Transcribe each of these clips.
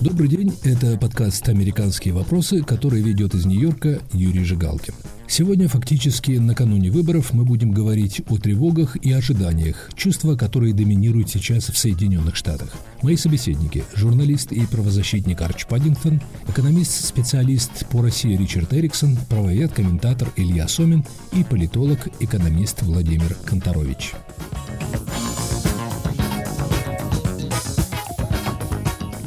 Добрый день, это подкаст «Американские вопросы», который ведет из Нью-Йорка Юрий Жигалкин. Сегодня фактически накануне выборов мы будем говорить о тревогах и ожиданиях, чувства, которые доминируют сейчас в Соединенных Штатах. Мои собеседники – журналист и правозащитник Арч Паддингтон, экономист-специалист по России Ричард Эриксон, правовед-комментатор Илья Сомин и политолог-экономист Владимир Конторович.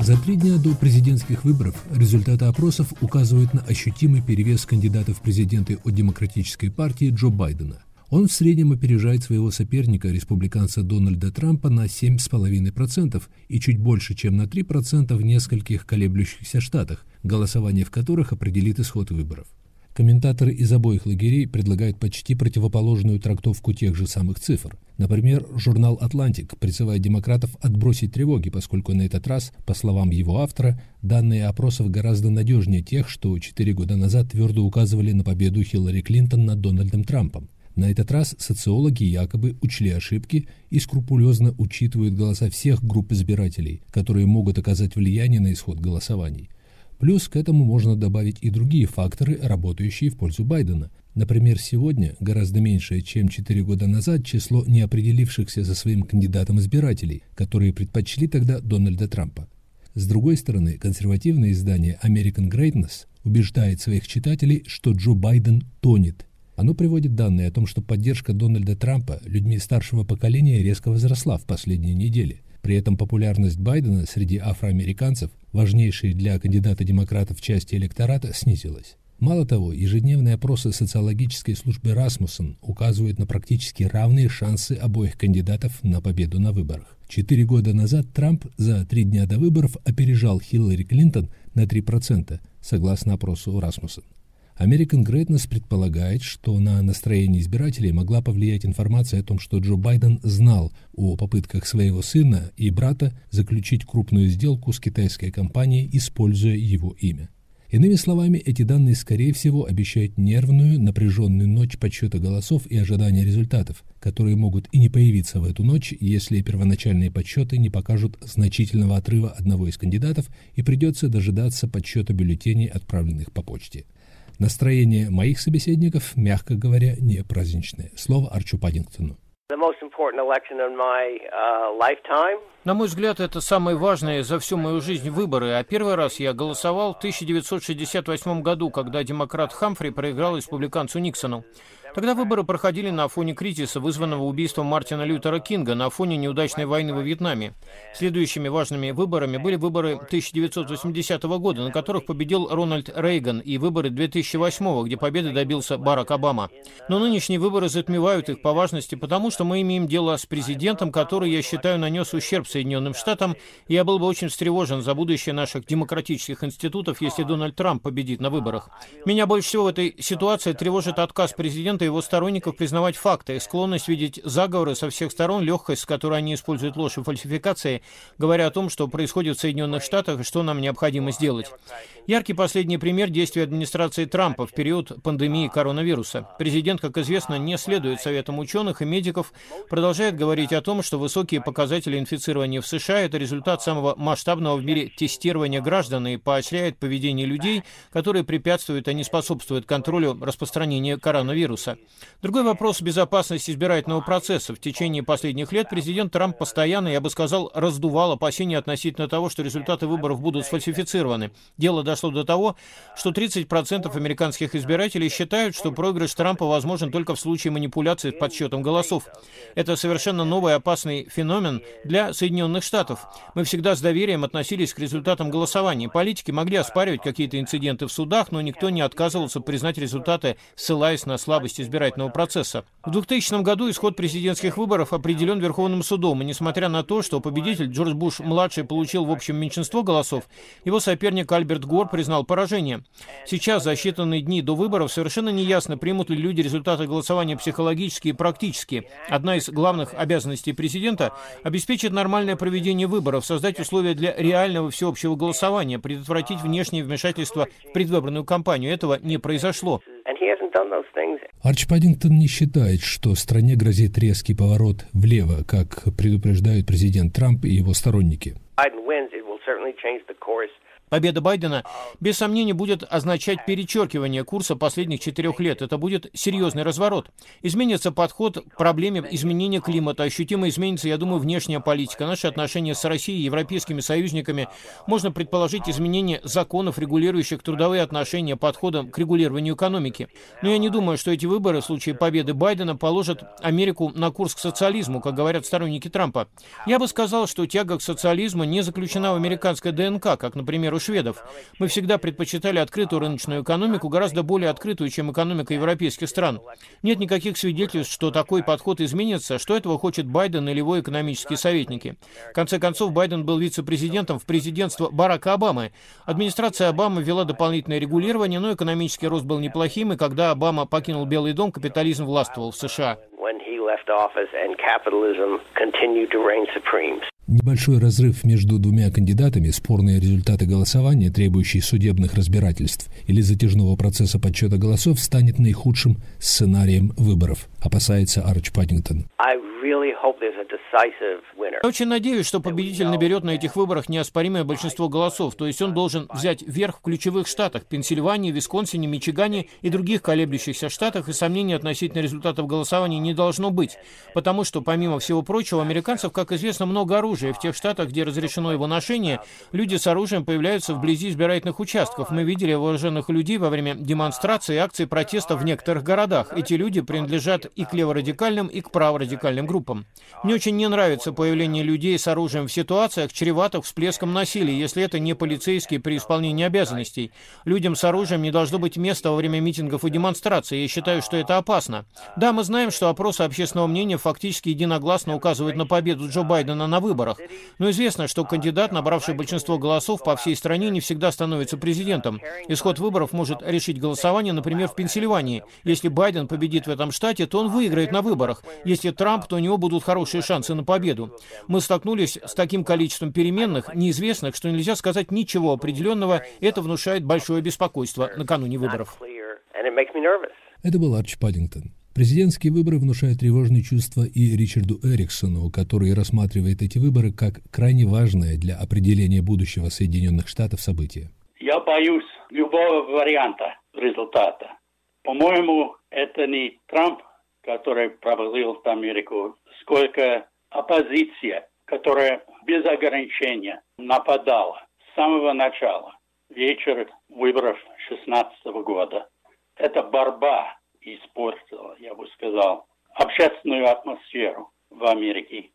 За три дня до президентских выборов результаты опросов указывают на ощутимый перевес кандидатов в президенты от Демократической партии Джо Байдена. Он в среднем опережает своего соперника, республиканца Дональда Трампа, на 7,5% и чуть больше, чем на 3% в нескольких колеблющихся штатах, голосование в которых определит исход выборов. Комментаторы из обоих лагерей предлагают почти противоположную трактовку тех же самых цифр. Например, журнал «Атлантик» призывает демократов отбросить тревоги, поскольку на этот раз, по словам его автора, данные опросов гораздо надежнее тех, что четыре года назад твердо указывали на победу Хиллари Клинтон над Дональдом Трампом. На этот раз социологи якобы учли ошибки и скрупулезно учитывают голоса всех групп избирателей, которые могут оказать влияние на исход голосований. Плюс к этому можно добавить и другие факторы, работающие в пользу Байдена. Например, сегодня гораздо меньшее, чем 4 года назад, число неопределившихся за своим кандидатом избирателей, которые предпочли тогда Дональда Трампа. С другой стороны, консервативное издание American Greatness убеждает своих читателей, что Джо Байден тонет. Оно приводит данные о том, что поддержка Дональда Трампа людьми старшего поколения резко возросла в последние недели – при этом популярность Байдена среди афроамериканцев, важнейшей для кандидата демократов части электората, снизилась. Мало того, ежедневные опросы социологической службы Расмуссен указывают на практически равные шансы обоих кандидатов на победу на выборах. Четыре года назад Трамп за три дня до выборов опережал Хиллари Клинтон на 3%, согласно опросу Расмуссен. American Greatness предполагает, что на настроение избирателей могла повлиять информация о том, что Джо Байден знал о попытках своего сына и брата заключить крупную сделку с китайской компанией, используя его имя. Иными словами, эти данные, скорее всего, обещают нервную, напряженную ночь подсчета голосов и ожидания результатов, которые могут и не появиться в эту ночь, если первоначальные подсчеты не покажут значительного отрыва одного из кандидатов и придется дожидаться подсчета бюллетеней, отправленных по почте. Настроение моих собеседников, мягко говоря, не праздничное. Слово Арчу Паддингтону. Uh, На мой взгляд, это самые важные за всю мою жизнь выборы, а первый раз я голосовал в 1968 году, когда демократ Хамфри проиграл республиканцу Никсону. Тогда выборы проходили на фоне кризиса, вызванного убийством Мартина Лютера Кинга, на фоне неудачной войны во Вьетнаме. Следующими важными выборами были выборы 1980 года, на которых победил Рональд Рейган, и выборы 2008, где победы добился Барак Обама. Но нынешние выборы затмевают их по важности, потому что мы имеем дело с президентом, который, я считаю, нанес ущерб Соединенным Штатам, и я был бы очень встревожен за будущее наших демократических институтов, если Дональд Трамп победит на выборах. Меня больше всего в этой ситуации тревожит отказ президента и его сторонников признавать факты, склонность видеть заговоры со всех сторон, легкость, с которой они используют ложь и фальсификации, говоря о том, что происходит в Соединенных Штатах и что нам необходимо сделать. Яркий последний пример действий администрации Трампа в период пандемии коронавируса. Президент, как известно, не следует советам ученых и медиков, продолжает говорить о том, что высокие показатели инфицирования в США – это результат самого масштабного в мире тестирования граждан и поощряет поведение людей, которые препятствуют, а не способствуют контролю распространения коронавируса. Другой вопрос – безопасность избирательного процесса. В течение последних лет президент Трамп постоянно, я бы сказал, раздувал опасения относительно того, что результаты выборов будут сфальсифицированы. Дело дошло до того, что 30% американских избирателей считают, что проигрыш Трампа возможен только в случае манипуляции с подсчетом голосов. Это совершенно новый опасный феномен для Соединенных Штатов. Мы всегда с доверием относились к результатам голосования. Политики могли оспаривать какие-то инциденты в судах, но никто не отказывался признать результаты, ссылаясь на слабость избирательного процесса. В 2000 году исход президентских выборов определен Верховным судом, и несмотря на то, что победитель Джордж Буш-младший получил в общем меньшинство голосов, его соперник Альберт Гор признал поражение. Сейчас, за считанные дни до выборов, совершенно неясно, примут ли люди результаты голосования психологически и практически. Одна из главных обязанностей президента – обеспечить нормальное проведение выборов, создать условия для реального всеобщего голосования, предотвратить внешнее вмешательство в предвыборную кампанию. Этого не произошло. Арч Паддингтон не считает, что стране грозит резкий поворот влево, как предупреждают президент Трамп и его сторонники. Победа Байдена, без сомнения, будет означать перечеркивание курса последних четырех лет. Это будет серьезный разворот. Изменится подход к проблеме изменения климата. Ощутимо изменится, я думаю, внешняя политика. Наши отношения с Россией и европейскими союзниками. Можно предположить изменение законов, регулирующих трудовые отношения, подходом к регулированию экономики. Но я не думаю, что эти выборы в случае победы Байдена положат Америку на курс к социализму, как говорят сторонники Трампа. Я бы сказал, что тяга к социализму не заключена в американской ДНК, как, например, у шведов. Мы всегда предпочитали открытую рыночную экономику, гораздо более открытую, чем экономика европейских стран. Нет никаких свидетельств, что такой подход изменится, что этого хочет Байден или его экономические советники. В конце концов, Байден был вице-президентом в президентство Барака Обамы. Администрация Обамы ввела дополнительное регулирование, но экономический рост был неплохим, и когда Обама покинул Белый дом, капитализм властвовал в США. Небольшой разрыв между двумя кандидатами, спорные результаты голосования, требующие судебных разбирательств или затяжного процесса подсчета голосов, станет наихудшим сценарием выборов, опасается Арч Паддингтон. Я очень надеюсь, что победитель наберет на этих выборах неоспоримое большинство голосов, то есть он должен взять верх в ключевых штатах – Пенсильвании, Висконсине, Мичигане и других колеблющихся штатах, и сомнений относительно результатов голосования не должно быть, потому что, помимо всего прочего, американцев, как известно, много оружия. В тех штатах, где разрешено его ношение, люди с оружием появляются вблизи избирательных участков. Мы видели вооруженных людей во время демонстраций и акций протеста в некоторых городах. Эти люди принадлежат и к леворадикальным, и к праворадикальным группам. Мне очень не нравится появление людей с оружием в ситуациях, чреватых всплеском насилия, если это не полицейские при исполнении обязанностей. Людям с оружием не должно быть места во время митингов и демонстраций. Я считаю, что это опасно. Да, мы знаем, что опросы общественного мнения фактически единогласно указывают на победу Джо Байдена на выборах. Но известно, что кандидат, набравший большинство голосов по всей стране, не всегда становится президентом. Исход выборов может решить голосование, например, в Пенсильвании. Если Байден победит в этом штате, то он выиграет на выборах. Если Трамп, то у него будут хорошие шансы на победу. Мы столкнулись с таким количеством переменных, неизвестных, что нельзя сказать ничего определенного. Это внушает большое беспокойство накануне выборов. Это был Арч Паддингтон. Президентские выборы внушают тревожные чувства и Ричарду Эриксону, который рассматривает эти выборы как крайне важное для определения будущего Соединенных Штатов событие. Я боюсь любого варианта результата. По-моему, это не Трамп, который провалил Америку, сколько оппозиция, которая без ограничения нападала с самого начала, вечер выборов 16 года. Это борьба испортила, я бы сказал, общественную атмосферу в Америке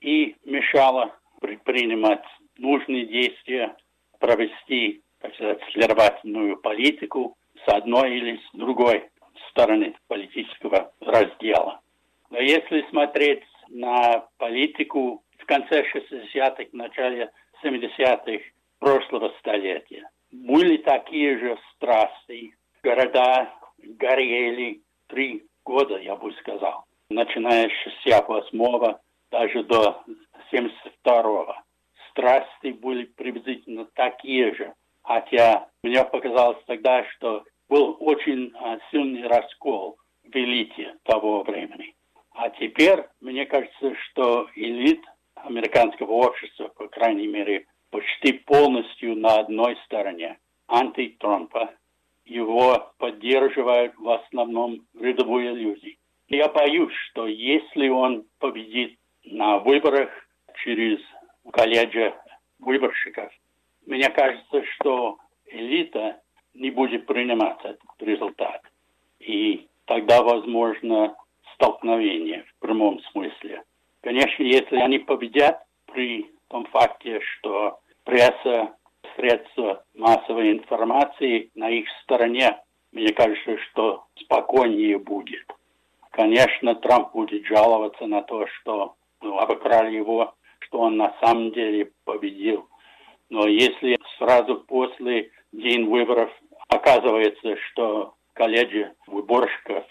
и мешала предпринимать нужные действия, провести, так сказать, следовательную политику с одной или с другой стороны политического раздела. Но если смотреть на политику в конце 60-х, начале 70-х прошлого столетия, были такие же страсти, города горели три года, я бы сказал, начиная с 68-го даже до 72-го. Страсти были приблизительно такие же, хотя мне показалось тогда, что был очень а, сильный раскол в элите того времени. А теперь, мне кажется, что элит американского общества, по крайней мере, почти полностью на одной стороне анти-Трампа, его поддерживают в основном рядовые люди. Я боюсь, что если он победит на выборах через колледжа выборщиков, мне кажется, что элита не будет принимать этот результат. И тогда возможно столкновение в прямом смысле. Конечно, если они победят при том факте, что пресса средства массовой информации на их стороне, мне кажется, что спокойнее будет. Конечно, Трамп будет жаловаться на то, что ну, обокрали его, что он на самом деле победил. Но если сразу после день выборов оказывается, что колледжи выборщиков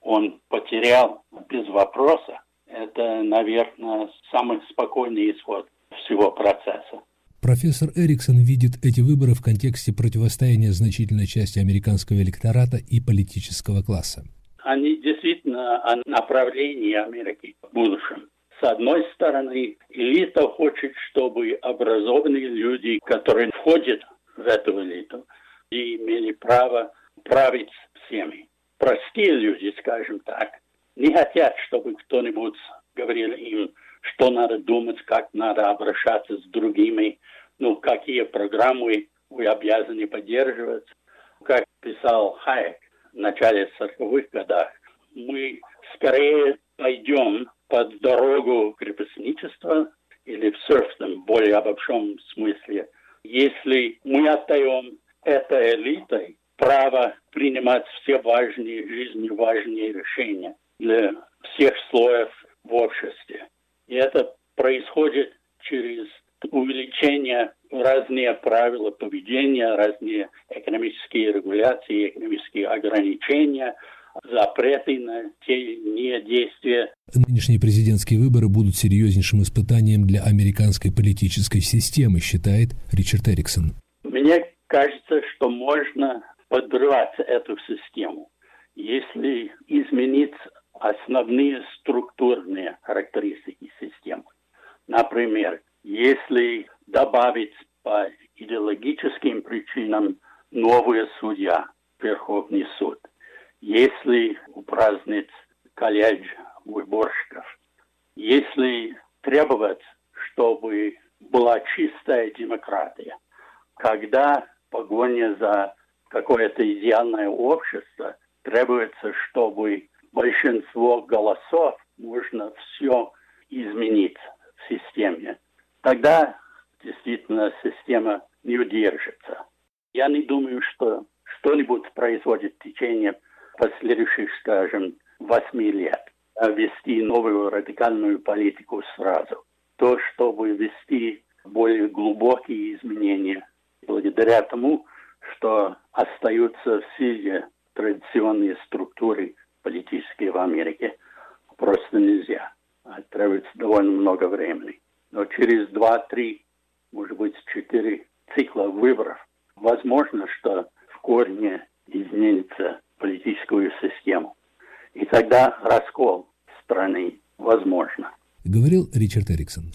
он потерял без вопроса, это, наверное, самый спокойный исход всего процесса. Профессор Эриксон видит эти выборы в контексте противостояния значительной части американского электората и политического класса. Они действительно о направлении Америки в будущем. С одной стороны, элита хочет, чтобы образованные люди, которые входят в эту элиту, и имели право править всеми. Простые люди, скажем так, не хотят, чтобы кто-нибудь говорил им, что надо думать, как надо обращаться с другими, ну, какие программы вы обязаны поддерживать. Как писал Хайек в начале 40-х годах, мы скорее пойдем под дорогу крепостничества или в серфном, более обобщенном смысле, если мы отдаем этой элитой право принимать все важные, жизни важные решения для всех слоев в обществе. И это происходит через увеличение разные правила поведения, разные экономические регуляции, экономические ограничения, запреты на те недействия. Нынешние президентские выборы будут серьезнейшим испытанием для американской политической системы, считает Ричард Эриксон. Кажется, что можно подрывать эту систему, если изменить основные структурные характеристики системы. Например, если добавить по идеологическим причинам новые судья, Верховный суд, если упразднить колледж выборщиков, если требовать, чтобы была чистая демократия, когда погоня за какое-то идеальное общество требуется, чтобы большинство голосов можно все изменить в системе. Тогда действительно система не удержится. Я не думаю, что что-нибудь производит в течение последующих, скажем, восьми лет. А вести новую радикальную политику сразу. То, чтобы вести более глубокие изменения, благодаря тому, что остаются в силе традиционные структуры политические в Америке, просто нельзя. Требуется довольно много времени. Но через два-три, может быть, четыре цикла выборов возможно, что в корне изменится политическую систему. И тогда раскол страны возможно. Говорил Ричард Эриксон.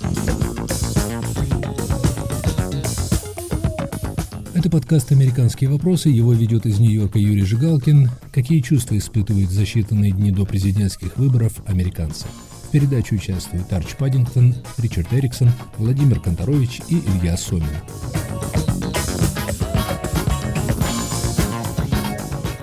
Это подкаст «Американские вопросы». Его ведет из Нью-Йорка Юрий Жигалкин. Какие чувства испытывают за считанные дни до президентских выборов американцы? В передаче участвуют Арч Паддингтон, Ричард Эриксон, Владимир Конторович и Илья Сомин.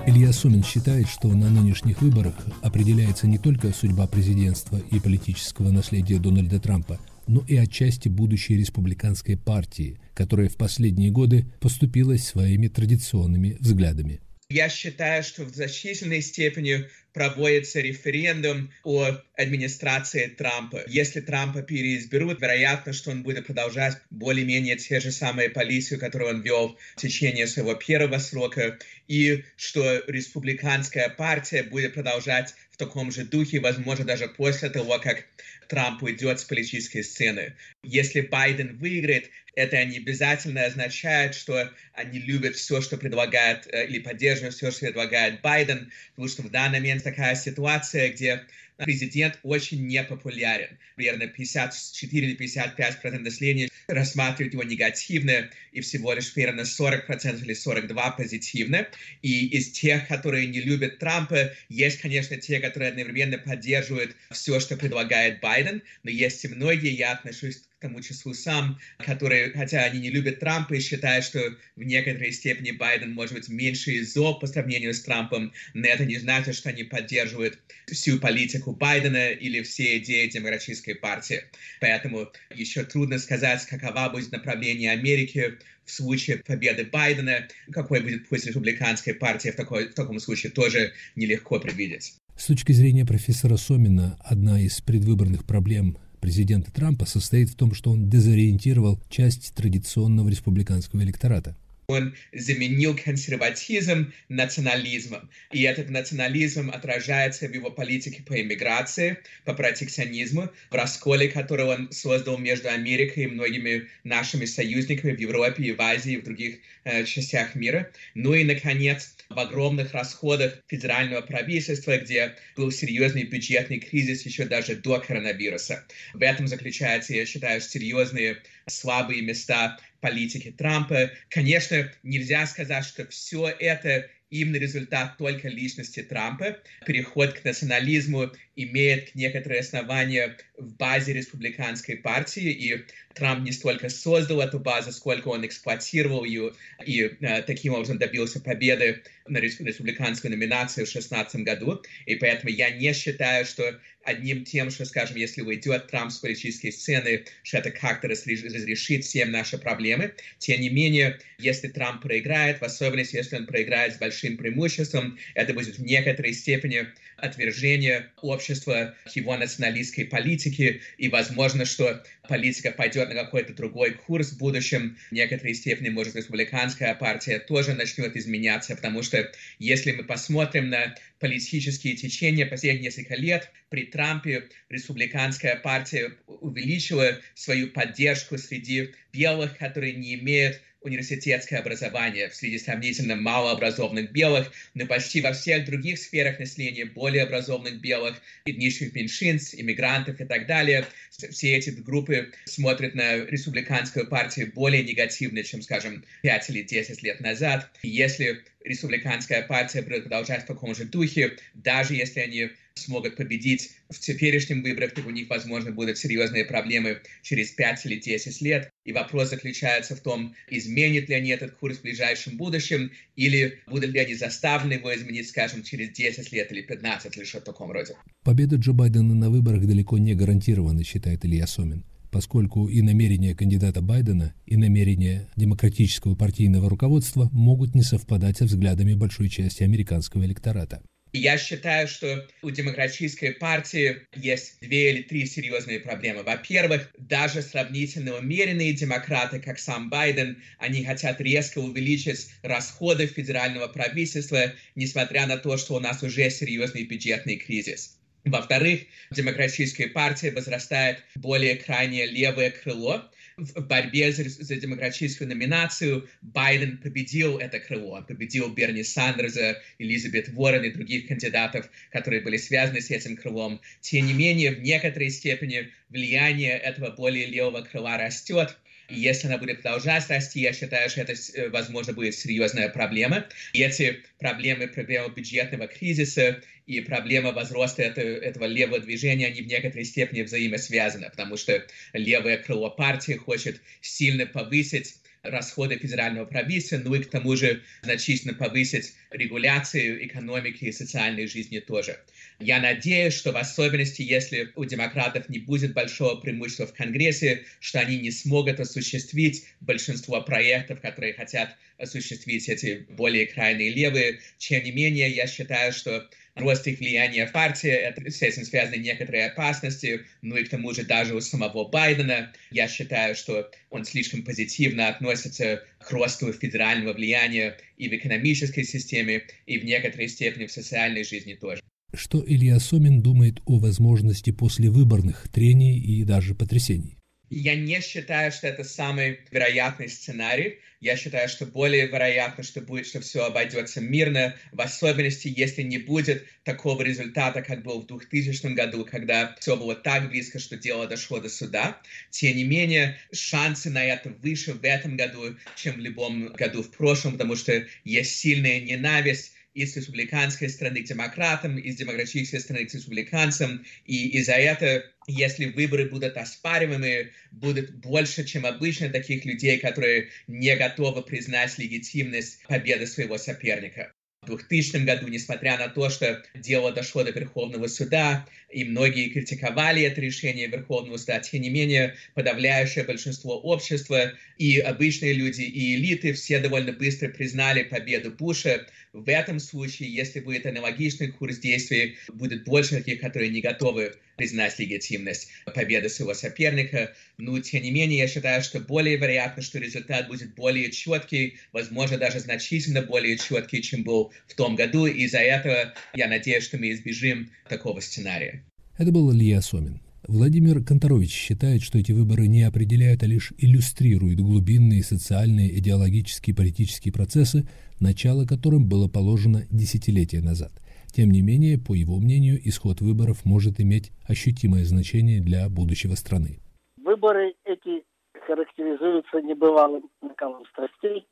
Илья Сумин считает, что на нынешних выборах определяется не только судьба президентства и политического наследия Дональда Трампа, но и отчасти будущей республиканской партии, которая в последние годы поступилась своими традиционными взглядами. Я считаю, что в значительной степени проводится референдум о администрации Трампа. Если Трампа переизберут, вероятно, что он будет продолжать более-менее те же самые полицию, которую он вел в течение своего первого срока, и что республиканская партия будет продолжать в таком же духе, возможно, даже после того, как Трамп уйдет с политической сцены. Если Байден выиграет, это не обязательно означает, что они любят все, что предлагает, э, или поддерживают все, что предлагает Байден, потому что в данный момент такая ситуация, где президент очень непопулярен. Примерно 54 или 55 процентов населения рассматривают его негативно, и всего лишь примерно 40 процентов или 42 позитивно. И из тех, которые не любят Трампа, есть, конечно, те, которые одновременно поддерживают все, что предлагает Байден, но есть и многие, я отношусь тому числу сам, которые, хотя они не любят Трампа и считают, что в некоторой степени Байден может быть меньше зол по сравнению с Трампом, но это не значит, что они поддерживают всю политику Байдена или все идеи демократической партии. Поэтому еще трудно сказать, какова будет направление Америки в случае победы Байдена, какой будет путь республиканской партии в, такой, в таком случае тоже нелегко предвидеть. С точки зрения профессора Сомина, одна из предвыборных проблем президента Трампа состоит в том, что он дезориентировал часть традиционного республиканского электората. Он заменил консерватизм национализмом. И этот национализм отражается в его политике по иммиграции, по протекционизму, в расколе, который он создал между Америкой и многими нашими союзниками в Европе и в Азии и в других э, частях мира. Ну и, наконец, в огромных расходах федерального правительства, где был серьезный бюджетный кризис еще даже до коронавируса. В этом заключается, я считаю, серьезные слабые места политики Трампа. Конечно, нельзя сказать, что все это именно результат только личности Трампа. Переход к национализму имеет некоторые основания в базе республиканской партии, и Трамп не столько создал эту базу, сколько он эксплуатировал ее, и э, таким образом добился победы на республиканскую номинацию в 2016 году. И поэтому я не считаю, что одним тем, что, скажем, если уйдет Трамп с политической сцены, что это как-то разрешит всем наши проблемы. Тем не менее, если Трамп проиграет, в особенности, если он проиграет с большим преимуществом, это будет в некоторой степени отвержение общества к его националистской политике, и возможно, что политика пойдет на какой-то другой курс в будущем. В некоторой степени, может, республиканская партия тоже начнет изменяться, потому что если мы посмотрим на политические течения последних несколько лет, при Трампе республиканская партия увеличила свою поддержку среди белых, которые не имеют университетское образование среди сравнительно малообразованных белых, но почти во всех других сферах населения более образованных белых, этнических меньшинств, иммигрантов и так далее. Все эти группы смотрят на республиканскую партию более негативно, чем, скажем, 5 или 10 лет назад. И если республиканская партия будет продолжать в таком же духе, даже если они смогут победить в теперешнем выборах, то у них, возможно, будут серьезные проблемы через 5 или 10 лет. И вопрос заключается в том, изменит ли они этот курс в ближайшем будущем, или будут ли они заставлены его изменить, скажем, через 10 лет или 15 или что-то в таком роде. Победа Джо Байдена на выборах далеко не гарантирована, считает Илья Сомин поскольку и намерения кандидата Байдена, и намерения демократического партийного руководства могут не совпадать со взглядами большой части американского электората. Я считаю, что у демократической партии есть две или три серьезные проблемы. Во-первых, даже сравнительно умеренные демократы, как сам Байден, они хотят резко увеличить расходы федерального правительства, несмотря на то, что у нас уже серьезный бюджетный кризис. Во-вторых, демократическая партия возрастает более крайнее левое крыло, в борьбе за, за демократическую номинацию Байден победил это крыло. Победил Берни Сандерса, Элизабет Уоррен и других кандидатов, которые были связаны с этим крылом. Тем не менее, в некоторой степени влияние этого более левого крыла растет. И если она будет продолжать расти, я считаю, что это, э, возможно, будет серьезная проблема. И эти проблемы, проблема бюджетного кризиса и проблема возроста этого, этого левого движения, они в некоторой степени взаимосвязаны, потому что левое крыло партии хочет сильно повысить расходы федерального правительства, ну и к тому же значительно повысить регуляцию экономики и социальной жизни тоже. Я надеюсь, что в особенности, если у демократов не будет большого преимущества в Конгрессе, что они не смогут осуществить большинство проектов, которые хотят осуществить эти более крайние левые. Тем не менее, я считаю, что рост их влияния в партии, это, с этим связаны некоторые опасности, ну и к тому же даже у самого Байдена, я считаю, что он слишком позитивно относится к росту федерального влияния и в экономической системе, и в некоторой степени в социальной жизни тоже. Что Илья Сомин думает о возможности послевыборных трений и даже потрясений? Я не считаю, что это самый вероятный сценарий. Я считаю, что более вероятно, что будет, что все обойдется мирно, в особенности, если не будет такого результата, как был в 2000 году, когда все было так близко, что дело дошло до суда. Тем не менее, шансы на это выше в этом году, чем в любом году в прошлом, потому что есть сильная ненависть из республиканской страны к демократам, из демократической страны к республиканцам, и из-за этого, если выборы будут оспариваемы, будет больше, чем обычно, таких людей, которые не готовы признать легитимность победы своего соперника. 2000 году, несмотря на то, что дело дошло до Верховного суда, и многие критиковали это решение Верховного суда, тем не менее, подавляющее большинство общества, и обычные люди, и элиты, все довольно быстро признали победу Буша в этом случае, если будет аналогичный курс действий, будет больше таких, которые не готовы признать легитимность победы своего соперника. Но, тем не менее, я считаю, что более вероятно, что результат будет более четкий, возможно, даже значительно более четкий, чем был в том году. И из-за этого я надеюсь, что мы избежим такого сценария. Это был Илья Сомин. Владимир Конторович считает, что эти выборы не определяют, а лишь иллюстрируют глубинные социальные, идеологические, политические процессы, начало которым было положено десятилетия назад. Тем не менее, по его мнению, исход выборов может иметь ощутимое значение для будущего страны. Выборы эти характеризуются небывалым накалом страстей.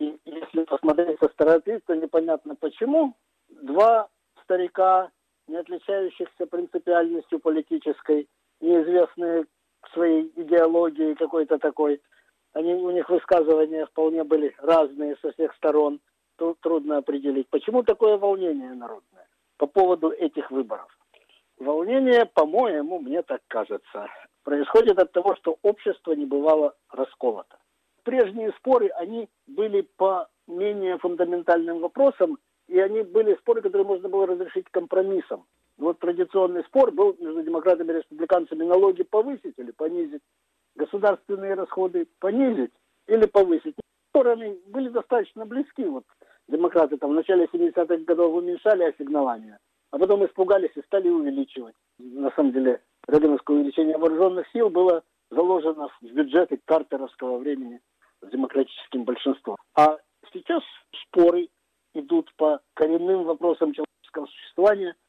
И если посмотреть со стороны, то непонятно почему. Два старика, не отличающихся принципиальностью политической, неизвестные своей идеологии какой-то такой. Они, у них высказывания вполне были разные со всех сторон. Тут трудно определить. Почему такое волнение народное по поводу этих выборов? Волнение, по-моему, мне так кажется, происходит от того, что общество не бывало расколото. Прежние споры, они были по менее фундаментальным вопросам, и они были споры, которые можно было разрешить компромиссом. Вот традиционный спор был между демократами и республиканцами налоги повысить или понизить, государственные расходы понизить или повысить. Стороны были достаточно близки. Вот демократы там в начале 70-х годов уменьшали ассигнования, а потом испугались и стали увеличивать. На самом деле, Рейгановское увеличение вооруженных сил было заложено в бюджеты картеровского времени с демократическим большинством. А сейчас споры идут по коренным вопросам человеческого существования –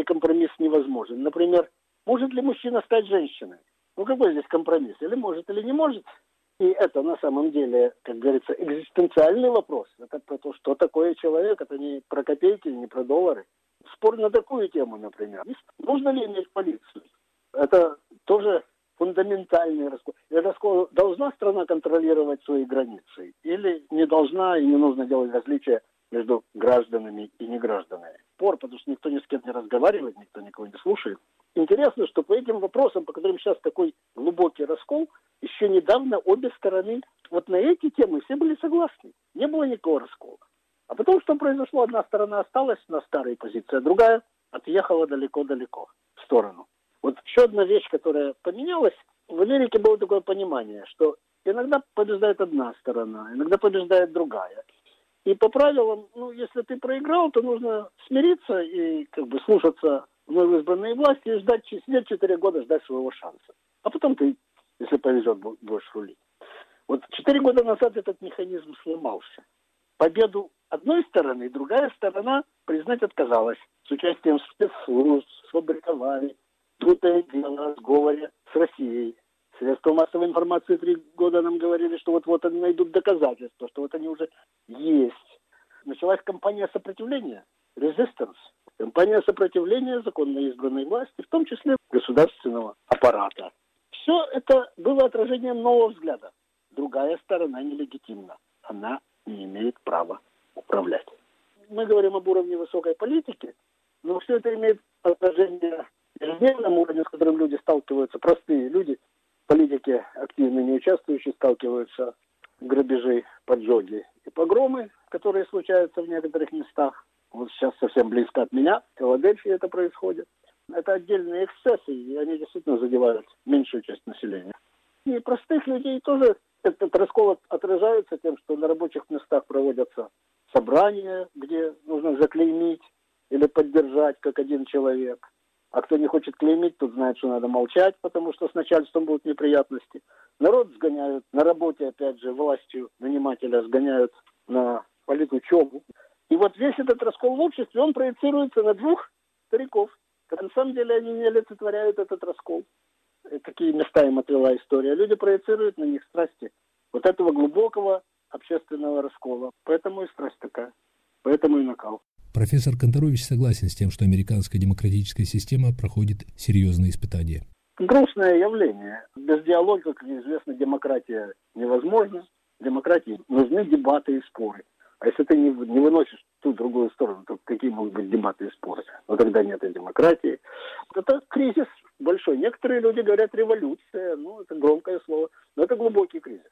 и компромисс невозможен. Например, может ли мужчина стать женщиной? Ну какой здесь компромисс? Или может, или не может? И это на самом деле, как говорится, экзистенциальный вопрос. Это про то, что такое человек. Это не про копейки, не про доллары. Спор на такую тему, например. Нужно ли иметь полицию? Это тоже фундаментальный раскол. раскол. Должна страна контролировать свои границы? Или не должна и не нужно делать различия между гражданами и негражданами. Спор, потому что никто ни с кем не разговаривает, никто никого не слушает. Интересно, что по этим вопросам, по которым сейчас такой глубокий раскол, еще недавно обе стороны вот на эти темы все были согласны. Не было никакого раскола. А потом что произошло? Одна сторона осталась на старой позиции, а другая отъехала далеко-далеко в сторону. Вот еще одна вещь, которая поменялась. В Америке было такое понимание, что иногда побеждает одна сторона, иногда побеждает другая. И по правилам, ну, если ты проиграл, то нужно смириться и как бы слушаться вновь избранные власти и ждать, сидеть 4 года, ждать своего шанса. А потом ты, если повезет, будешь рулить. Вот 4 года назад этот механизм сломался. Победу одной стороны, другая сторона признать отказалась. С участием спецслужб, сфабриковали, путая дело о сговоре с Россией. Средства массовой информации три года нам говорили, что вот-вот они найдут доказательства, что вот они уже есть. Началась кампания сопротивления, resistance. Кампания сопротивления законно избранной власти, в том числе государственного аппарата. Все это было отражением нового взгляда. Другая сторона нелегитимна. Она не имеет права управлять. Мы говорим об уровне высокой политики, но все это имеет отражение ежедневном уровне, с которым люди сталкиваются, простые люди – политики, активно не участвующие, сталкиваются грабежи, поджоги и погромы, которые случаются в некоторых местах. Вот сейчас совсем близко от меня, в Филадельфии это происходит. Это отдельные эксцессы, и они действительно задевают меньшую часть населения. И простых людей тоже этот раскол отражается тем, что на рабочих местах проводятся собрания, где нужно заклеймить или поддержать как один человек. А кто не хочет клеймить, тот знает, что надо молчать, потому что с начальством будут неприятности. Народ сгоняют на работе, опять же, властью нанимателя сгоняют на политучебу. И вот весь этот раскол в обществе, он проецируется на двух стариков. На самом деле они не олицетворяют этот раскол. И какие места им отвела история. Люди проецируют на них страсти вот этого глубокого общественного раскола. Поэтому и страсть такая. Поэтому и накал. Профессор Конторович согласен с тем, что американская демократическая система проходит серьезные испытания. Грустное явление. Без диалога, как известно, демократия невозможна. Демократии нужны дебаты и споры. А если ты не, выносишь ту другую сторону, то какие могут быть дебаты и споры? Но тогда нет и демократии. Это кризис большой. Некоторые люди говорят революция. Ну, это громкое слово. Но это глубокий кризис.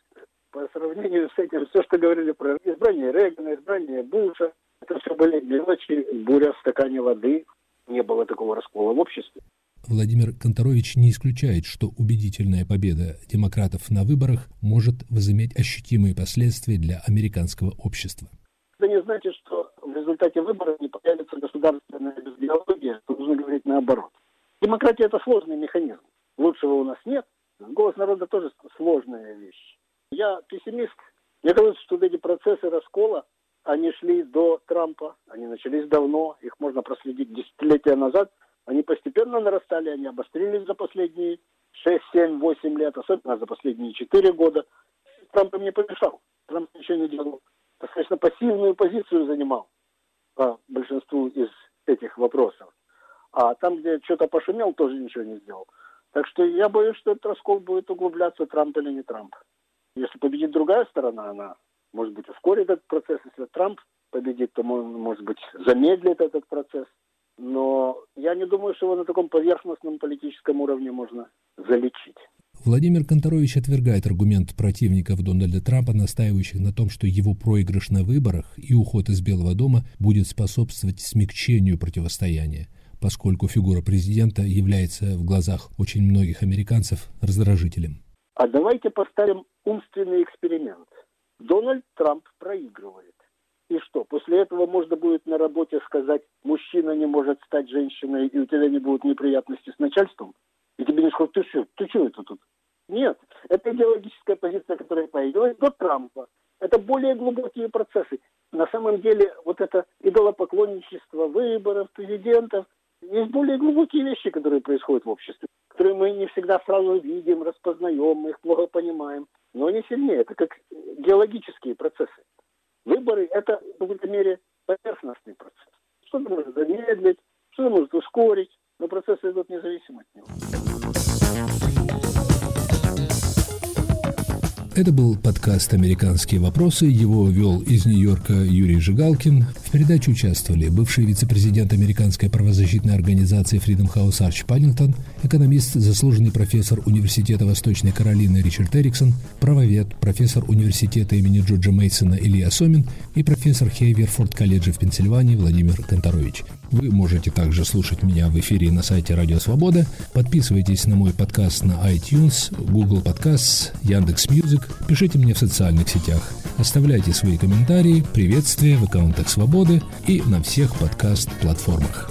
По сравнению с этим, все, что говорили про избрание Рейгана, избрание Буша, это все были мелочи, буря в стакане воды, не было такого раскола в обществе. Владимир Конторович не исключает, что убедительная победа демократов на выборах может возыметь ощутимые последствия для американского общества. Это не значит, что в результате выборов не появится государственная бездиалогия, нужно говорить наоборот. Демократия – это сложный механизм. Лучшего у нас нет. Голос народа тоже сложная вещь. Я пессимист. Мне кажется, что эти процессы раскола, они шли до Трампа, они начались давно, их можно проследить десятилетия назад. Они постепенно нарастали, они обострились за последние 6, 7, 8 лет, особенно за последние 4 года. Трамп им не помешал. Трамп ничего не делал. Достаточно пассивную позицию занимал по большинству из этих вопросов. А там, где что-то пошумел, тоже ничего не сделал. Так что я боюсь, что этот раскол будет углубляться, Трамп или не Трамп. Если победит другая сторона, она, может быть, ускорит этот процесс. Если Трамп победит, то, может быть, замедлит этот процесс. Но я не думаю, что его на таком поверхностном политическом уровне можно залечить. Владимир Конторович отвергает аргумент противников Дональда Трампа, настаивающих на том, что его проигрыш на выборах и уход из Белого дома будет способствовать смягчению противостояния поскольку фигура президента является в глазах очень многих американцев раздражителем. А давайте поставим умственный эксперимент. Трамп проигрывает. И что, после этого можно будет на работе сказать, мужчина не может стать женщиной, и у тебя не будут неприятности с начальством? И тебе не скажут, ты что, ты что это тут? Нет, это идеологическая позиция, которая появилась до Трампа. Это более глубокие процессы. На самом деле, вот это идолопоклонничество выборов, президентов, есть более глубокие вещи, которые происходят в обществе, которые мы не всегда сразу видим, распознаем, мы их плохо понимаем. Но они сильнее. Это как геологические процессы. Выборы – это в какой-то мере поверхностный процесс. Что-то может замедлить, что-то может ускорить, но процессы идут независимо от него. Это был подкаст «Американские вопросы». Его вел из Нью-Йорка Юрий Жигалкин. В передаче участвовали бывший вице-президент американской правозащитной организации Freedom House Арч Паннингтон, экономист, заслуженный профессор Университета Восточной Каролины Ричард Эриксон, правовед, профессор университета имени Джорджа Мейсона Илья Сомин и профессор Хейверфорд колледжа в Пенсильвании Владимир Конторович. Вы можете также слушать меня в эфире на сайте Радио Свобода. Подписывайтесь на мой подкаст на iTunes, Google Podcasts, Яндекс.Music. Пишите мне в социальных сетях. Оставляйте свои комментарии, приветствия в аккаунтах Свободы и на всех подкаст-платформах.